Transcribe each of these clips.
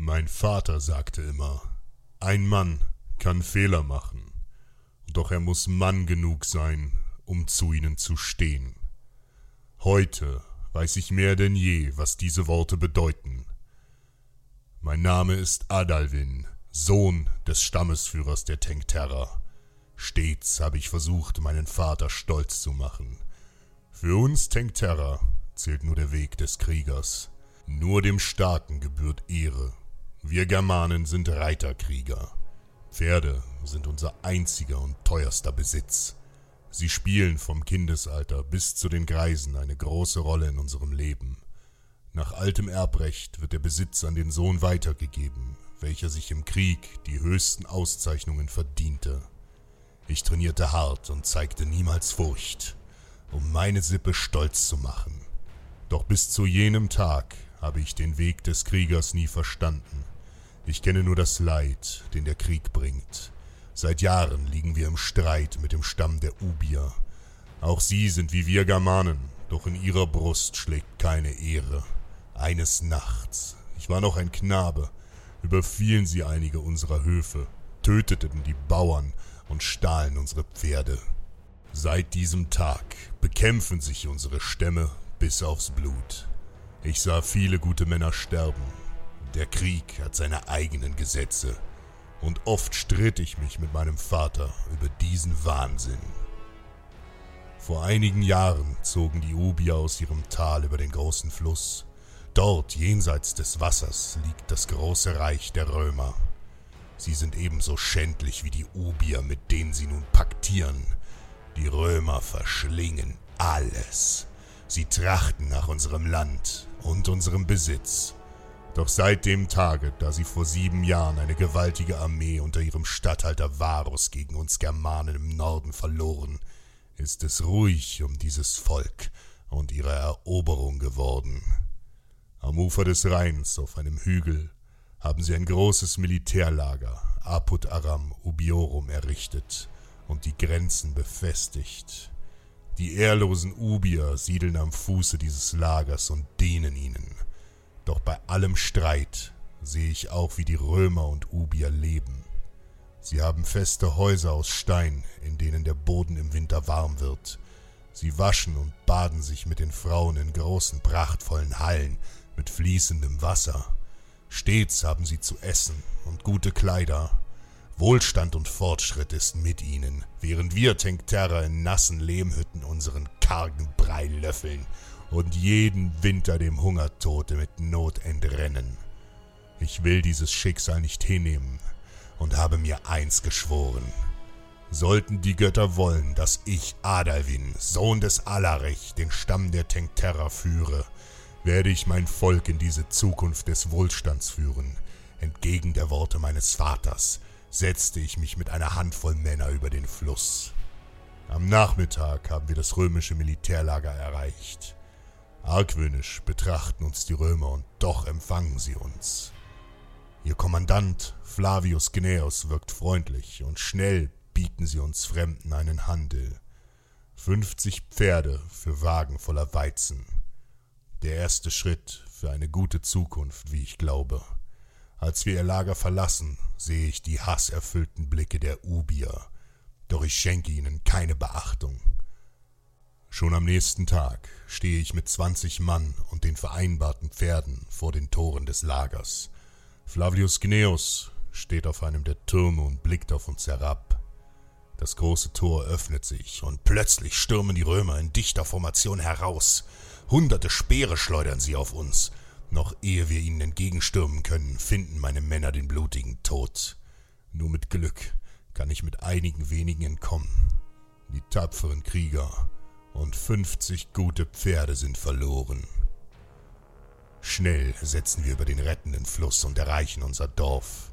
Mein Vater sagte immer, ein Mann kann Fehler machen, doch er muss Mann genug sein, um zu ihnen zu stehen. Heute weiß ich mehr denn je, was diese Worte bedeuten. Mein Name ist Adalwin, Sohn des Stammesführers der Tenkterra. Stets habe ich versucht, meinen Vater stolz zu machen. Für uns Tenkterra zählt nur der Weg des Kriegers. Nur dem Starken gebührt Ehre. Wir Germanen sind Reiterkrieger. Pferde sind unser einziger und teuerster Besitz. Sie spielen vom Kindesalter bis zu den Greisen eine große Rolle in unserem Leben. Nach altem Erbrecht wird der Besitz an den Sohn weitergegeben, welcher sich im Krieg die höchsten Auszeichnungen verdiente. Ich trainierte hart und zeigte niemals Furcht, um meine Sippe stolz zu machen. Doch bis zu jenem Tag habe ich den Weg des Kriegers nie verstanden. Ich kenne nur das Leid, den der Krieg bringt. Seit Jahren liegen wir im Streit mit dem Stamm der Ubier. Auch sie sind wie wir Germanen, doch in ihrer Brust schlägt keine Ehre. Eines Nachts, ich war noch ein Knabe, überfielen sie einige unserer Höfe, töteten die Bauern und stahlen unsere Pferde. Seit diesem Tag bekämpfen sich unsere Stämme bis aufs Blut. Ich sah viele gute Männer sterben. Der Krieg hat seine eigenen Gesetze, und oft stritt ich mich mit meinem Vater über diesen Wahnsinn. Vor einigen Jahren zogen die Ubier aus ihrem Tal über den großen Fluss. Dort, jenseits des Wassers, liegt das große Reich der Römer. Sie sind ebenso schändlich wie die Ubier, mit denen sie nun paktieren. Die Römer verschlingen alles. Sie trachten nach unserem Land und unserem Besitz. Doch seit dem Tage, da sie vor sieben Jahren eine gewaltige Armee unter ihrem Statthalter Varus gegen uns Germanen im Norden verloren, ist es ruhig um dieses Volk und ihre Eroberung geworden. Am Ufer des Rheins, auf einem Hügel, haben sie ein großes Militärlager, Apud Aram Ubiorum, errichtet und die Grenzen befestigt. Die ehrlosen Ubier siedeln am Fuße dieses Lagers und dienen ihnen. Doch bei allem Streit sehe ich auch, wie die Römer und Ubier leben. Sie haben feste Häuser aus Stein, in denen der Boden im Winter warm wird. Sie waschen und baden sich mit den Frauen in großen, prachtvollen Hallen mit fließendem Wasser. Stets haben sie zu essen und gute Kleider. Wohlstand und Fortschritt ist mit ihnen, während wir Tenkterra in nassen Lehmhütten unseren kargen Brei löffeln und jeden Winter dem Hungertode mit Not entrennen. Ich will dieses Schicksal nicht hinnehmen und habe mir eins geschworen. Sollten die Götter wollen, dass ich Adalwin, Sohn des Alarich, den Stamm der Tenkterra führe, werde ich mein Volk in diese Zukunft des Wohlstands führen. Entgegen der Worte meines Vaters setzte ich mich mit einer Handvoll Männer über den Fluss. Am Nachmittag haben wir das römische Militärlager erreicht. Argwöhnisch betrachten uns die Römer und doch empfangen sie uns. Ihr Kommandant Flavius Gnaeus wirkt freundlich und schnell bieten sie uns Fremden einen Handel. Fünfzig Pferde für Wagen voller Weizen. Der erste Schritt für eine gute Zukunft, wie ich glaube. Als wir ihr Lager verlassen, sehe ich die hasserfüllten Blicke der Ubier, doch ich schenke ihnen keine Beachtung. Schon am nächsten Tag stehe ich mit zwanzig Mann und den vereinbarten Pferden vor den Toren des Lagers. Flavius Gnaeus steht auf einem der Türme und blickt auf uns herab. Das große Tor öffnet sich, und plötzlich stürmen die Römer in dichter Formation heraus. Hunderte Speere schleudern sie auf uns. Noch ehe wir ihnen entgegenstürmen können, finden meine Männer den blutigen Tod. Nur mit Glück kann ich mit einigen wenigen entkommen. Die tapferen Krieger und fünfzig gute Pferde sind verloren. Schnell setzen wir über den rettenden Fluss und erreichen unser Dorf.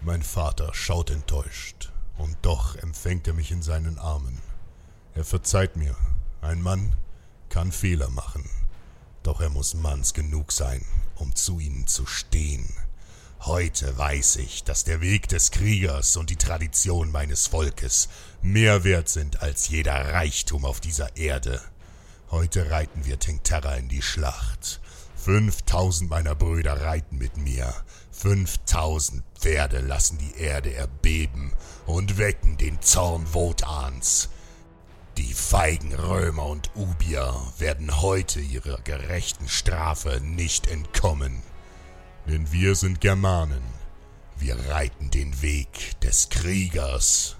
Mein Vater schaut enttäuscht, und doch empfängt er mich in seinen Armen. Er verzeiht mir, ein Mann kann Fehler machen, doch er muss manns genug sein, um zu ihnen zu stehen. Heute weiß ich, dass der Weg des Kriegers und die Tradition meines Volkes mehr wert sind als jeder Reichtum auf dieser Erde. Heute reiten wir Tenkterra in die Schlacht. Fünftausend meiner Brüder reiten mit mir. Fünftausend Pferde lassen die Erde erbeben und wecken den Zorn Wotans. Die feigen Römer und Ubier werden heute ihrer gerechten Strafe nicht entkommen. Denn wir sind Germanen. Wir reiten den Weg des Kriegers.